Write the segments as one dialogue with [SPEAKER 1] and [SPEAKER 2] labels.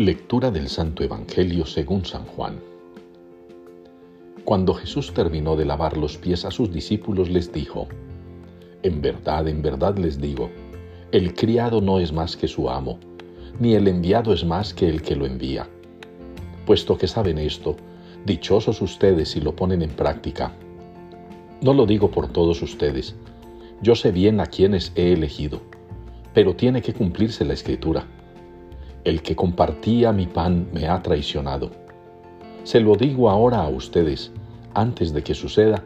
[SPEAKER 1] Lectura del Santo Evangelio según San Juan. Cuando Jesús terminó de lavar los pies a sus discípulos les dijo, En verdad, en verdad les digo, el criado no es más que su amo, ni el enviado es más que el que lo envía. Puesto que saben esto, dichosos ustedes si lo ponen en práctica. No lo digo por todos ustedes, yo sé bien a quienes he elegido, pero tiene que cumplirse la escritura el que compartía mi pan me ha traicionado. Se lo digo ahora a ustedes, antes de que suceda,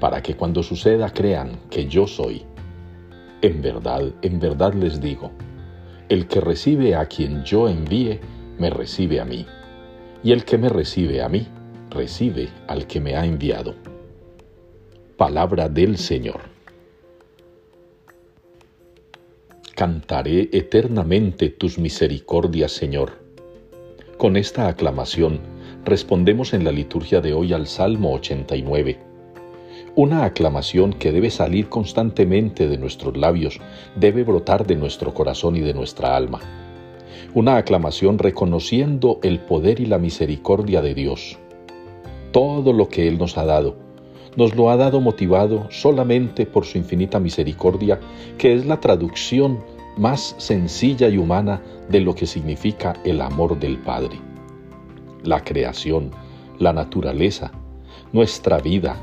[SPEAKER 1] para que cuando suceda crean que yo soy. En verdad, en verdad les digo, el que recibe a quien yo envíe, me recibe a mí, y el que me recibe a mí, recibe al que me ha enviado. Palabra del Señor. Cantaré eternamente tus misericordias, Señor. Con esta aclamación respondemos en la liturgia de hoy al Salmo 89. Una aclamación que debe salir constantemente de nuestros labios, debe brotar de nuestro corazón y de nuestra alma. Una aclamación reconociendo el poder y la misericordia de Dios. Todo lo que Él nos ha dado, nos lo ha dado motivado solamente por su infinita misericordia, que es la traducción más sencilla y humana de lo que significa el amor del Padre. La creación, la naturaleza, nuestra vida,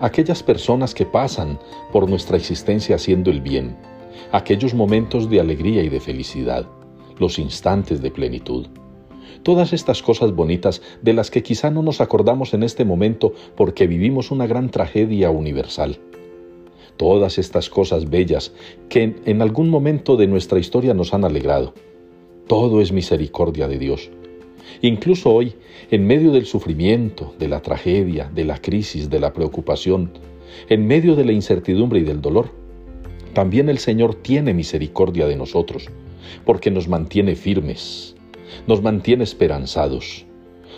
[SPEAKER 1] aquellas personas que pasan por nuestra existencia haciendo el bien, aquellos momentos de alegría y de felicidad, los instantes de plenitud. Todas estas cosas bonitas de las que quizá no nos acordamos en este momento porque vivimos una gran tragedia universal. Todas estas cosas bellas que en algún momento de nuestra historia nos han alegrado. Todo es misericordia de Dios. Incluso hoy, en medio del sufrimiento, de la tragedia, de la crisis, de la preocupación, en medio de la incertidumbre y del dolor, también el Señor tiene misericordia de nosotros, porque nos mantiene firmes, nos mantiene esperanzados,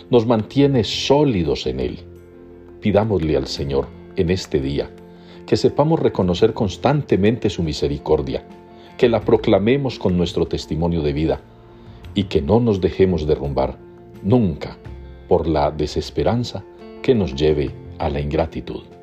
[SPEAKER 1] nos mantiene sólidos en Él. Pidámosle al Señor en este día que sepamos reconocer constantemente su misericordia, que la proclamemos con nuestro testimonio de vida y que no nos dejemos derrumbar nunca por la desesperanza que nos lleve a la ingratitud.